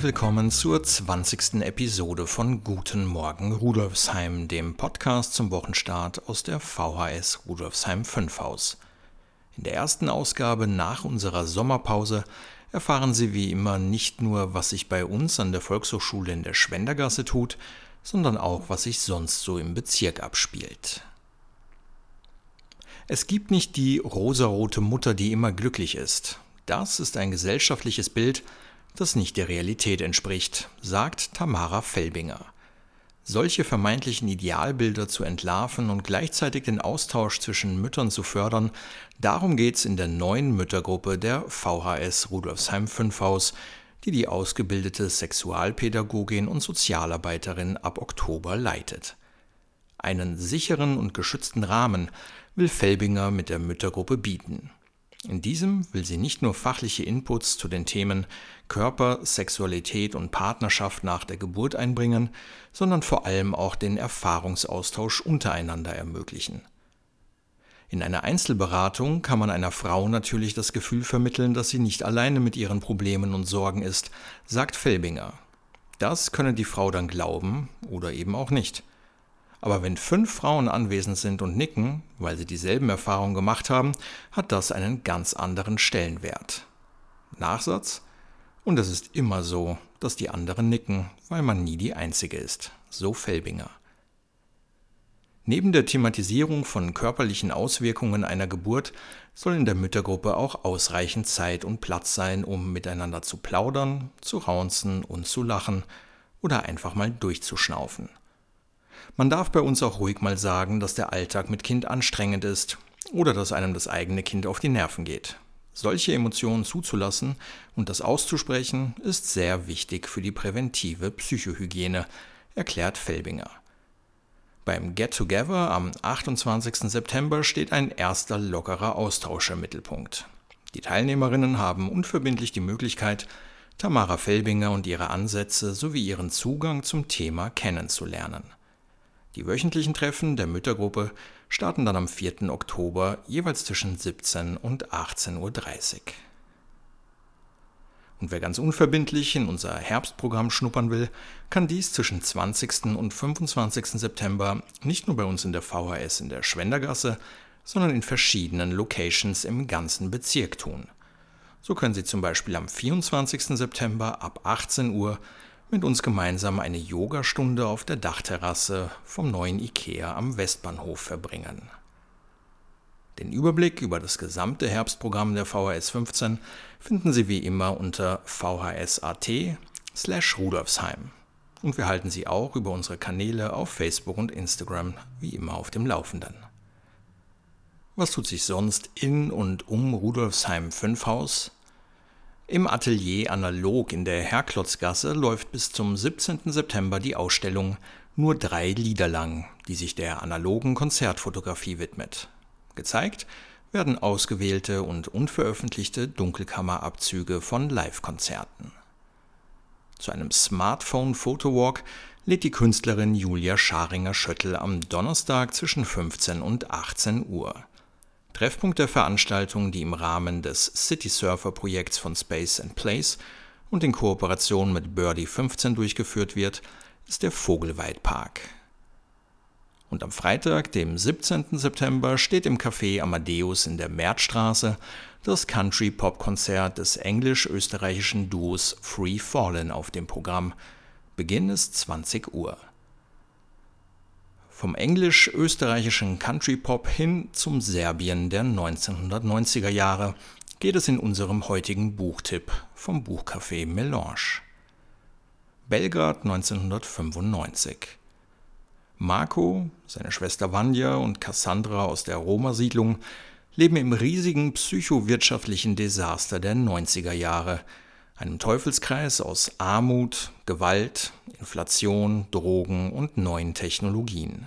Herzlich willkommen zur 20. Episode von Guten Morgen Rudolfsheim, dem Podcast zum Wochenstart aus der VHS Rudolfsheim 5 Haus. In der ersten Ausgabe nach unserer Sommerpause erfahren Sie wie immer nicht nur, was sich bei uns an der Volkshochschule in der Schwendergasse tut, sondern auch, was sich sonst so im Bezirk abspielt. Es gibt nicht die rosarote Mutter, die immer glücklich ist. Das ist ein gesellschaftliches Bild, das nicht der Realität entspricht, sagt Tamara Felbinger. Solche vermeintlichen Idealbilder zu entlarven und gleichzeitig den Austausch zwischen Müttern zu fördern, darum geht's in der neuen Müttergruppe der VHS Rudolfsheim 5 Haus, die die ausgebildete Sexualpädagogin und Sozialarbeiterin ab Oktober leitet. Einen sicheren und geschützten Rahmen will Felbinger mit der Müttergruppe bieten. In diesem will sie nicht nur fachliche Inputs zu den Themen Körper, Sexualität und Partnerschaft nach der Geburt einbringen, sondern vor allem auch den Erfahrungsaustausch untereinander ermöglichen. In einer Einzelberatung kann man einer Frau natürlich das Gefühl vermitteln, dass sie nicht alleine mit ihren Problemen und Sorgen ist, sagt Felbinger. Das könne die Frau dann glauben oder eben auch nicht. Aber wenn fünf Frauen anwesend sind und nicken, weil sie dieselben Erfahrungen gemacht haben, hat das einen ganz anderen Stellenwert. Nachsatz? Und es ist immer so, dass die anderen nicken, weil man nie die Einzige ist. So Felbinger. Neben der Thematisierung von körperlichen Auswirkungen einer Geburt soll in der Müttergruppe auch ausreichend Zeit und Platz sein, um miteinander zu plaudern, zu raunzen und zu lachen oder einfach mal durchzuschnaufen. Man darf bei uns auch ruhig mal sagen, dass der Alltag mit Kind anstrengend ist oder dass einem das eigene Kind auf die Nerven geht. Solche Emotionen zuzulassen und das auszusprechen, ist sehr wichtig für die präventive Psychohygiene, erklärt Felbinger. Beim Get Together am 28. September steht ein erster lockerer Austausch im Mittelpunkt. Die Teilnehmerinnen haben unverbindlich die Möglichkeit, Tamara Felbinger und ihre Ansätze sowie ihren Zugang zum Thema kennenzulernen. Die wöchentlichen Treffen der Müttergruppe starten dann am 4. Oktober jeweils zwischen 17 und 18.30 Uhr. Und wer ganz unverbindlich in unser Herbstprogramm schnuppern will, kann dies zwischen 20. und 25. September nicht nur bei uns in der VHS in der Schwendergasse, sondern in verschiedenen Locations im ganzen Bezirk tun. So können Sie zum Beispiel am 24. September ab 18 Uhr mit uns gemeinsam eine Yogastunde auf der Dachterrasse vom neuen IKEA am Westbahnhof verbringen. Den Überblick über das gesamte Herbstprogramm der VHS 15 finden Sie wie immer unter vhs.at slash Rudolfsheim. Und wir halten Sie auch über unsere Kanäle auf Facebook und Instagram wie immer auf dem Laufenden. Was tut sich sonst in und um Rudolfsheim 5 Haus? Im Atelier Analog in der Herklotzgasse läuft bis zum 17. September die Ausstellung Nur drei Lieder lang, die sich der analogen Konzertfotografie widmet. Gezeigt werden ausgewählte und unveröffentlichte Dunkelkammerabzüge von Live-Konzerten. Zu einem Smartphone-Fotowalk lädt die Künstlerin Julia Scharinger-Schöttl am Donnerstag zwischen 15 und 18 Uhr. Treffpunkt der Veranstaltung, die im Rahmen des City Surfer Projekts von Space and Place und in Kooperation mit Birdie 15 durchgeführt wird, ist der Vogelweidpark. Und am Freitag, dem 17. September, steht im Café Amadeus in der Märzstraße das Country-Pop-Konzert des englisch-österreichischen Duos Free Fallen auf dem Programm. Beginn ist 20 Uhr. Vom englisch-österreichischen Country-Pop hin zum Serbien der 1990er Jahre geht es in unserem heutigen Buchtipp vom Buchcafé Melange. Belgrad 1995. Marco, seine Schwester Vanya und Cassandra aus der Roma-Siedlung leben im riesigen psychowirtschaftlichen Desaster der 90er Jahre – einem Teufelskreis aus Armut, Gewalt, Inflation, Drogen und neuen Technologien.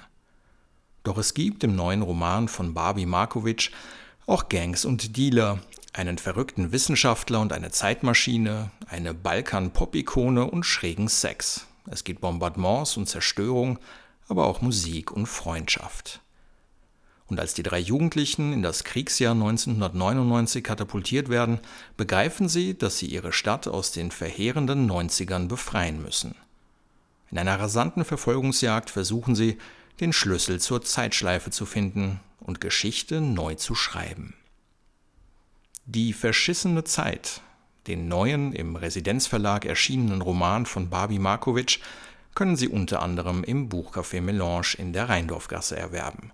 Doch es gibt im neuen Roman von Barbie Markovic auch Gangs und Dealer, einen verrückten Wissenschaftler und eine Zeitmaschine, eine Balkan-Pop-Ikone und schrägen Sex. Es gibt Bombardements und Zerstörung, aber auch Musik und Freundschaft. Und als die drei Jugendlichen in das Kriegsjahr 1999 katapultiert werden, begreifen sie, dass sie ihre Stadt aus den verheerenden 90ern befreien müssen. In einer rasanten Verfolgungsjagd versuchen sie, den Schlüssel zur Zeitschleife zu finden und Geschichte neu zu schreiben. Die verschissene Zeit, den neuen im Residenzverlag erschienenen Roman von Barbie Markovic, können Sie unter anderem im Buchcafé Melange in der Rheindorfgasse erwerben.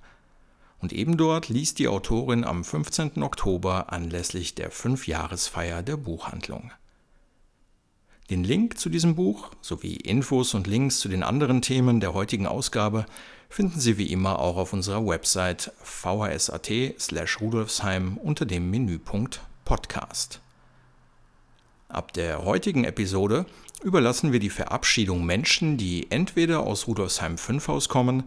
Und eben dort liest die Autorin am 15. Oktober anlässlich der Fünfjahresfeier der Buchhandlung. Den Link zu diesem Buch sowie Infos und Links zu den anderen Themen der heutigen Ausgabe finden Sie wie immer auch auf unserer Website vhs.at/rudolfsheim unter dem Menüpunkt Podcast. Ab der heutigen Episode überlassen wir die Verabschiedung Menschen, die entweder aus Rudolfsheim 5 Haus kommen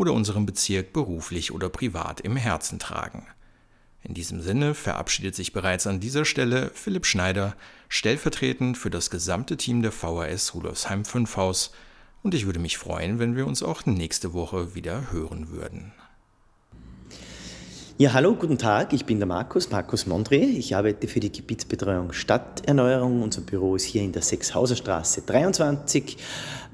oder unseren Bezirk beruflich oder privat im Herzen tragen. In diesem Sinne verabschiedet sich bereits an dieser Stelle Philipp Schneider, stellvertretend für das gesamte Team der VHS Rudolfsheim 5 Haus, und ich würde mich freuen, wenn wir uns auch nächste Woche wieder hören würden. Ja, hallo, guten Tag. Ich bin der Markus, Markus Mondre. Ich arbeite für die Gebietsbetreuung Stadterneuerung. Unser Büro ist hier in der Sechshauserstraße 23.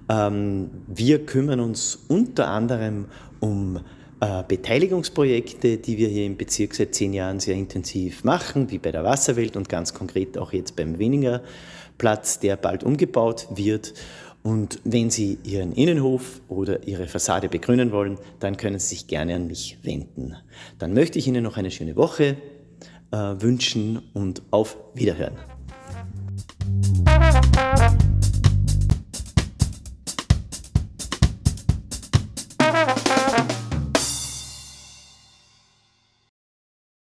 Ähm, wir kümmern uns unter anderem um äh, Beteiligungsprojekte, die wir hier im Bezirk seit zehn Jahren sehr intensiv machen, wie bei der Wasserwelt und ganz konkret auch jetzt beim Weninger Platz, der bald umgebaut wird. Und wenn Sie Ihren Innenhof oder Ihre Fassade begrünen wollen, dann können Sie sich gerne an mich wenden. Dann möchte ich Ihnen noch eine schöne Woche äh, wünschen und auf Wiederhören.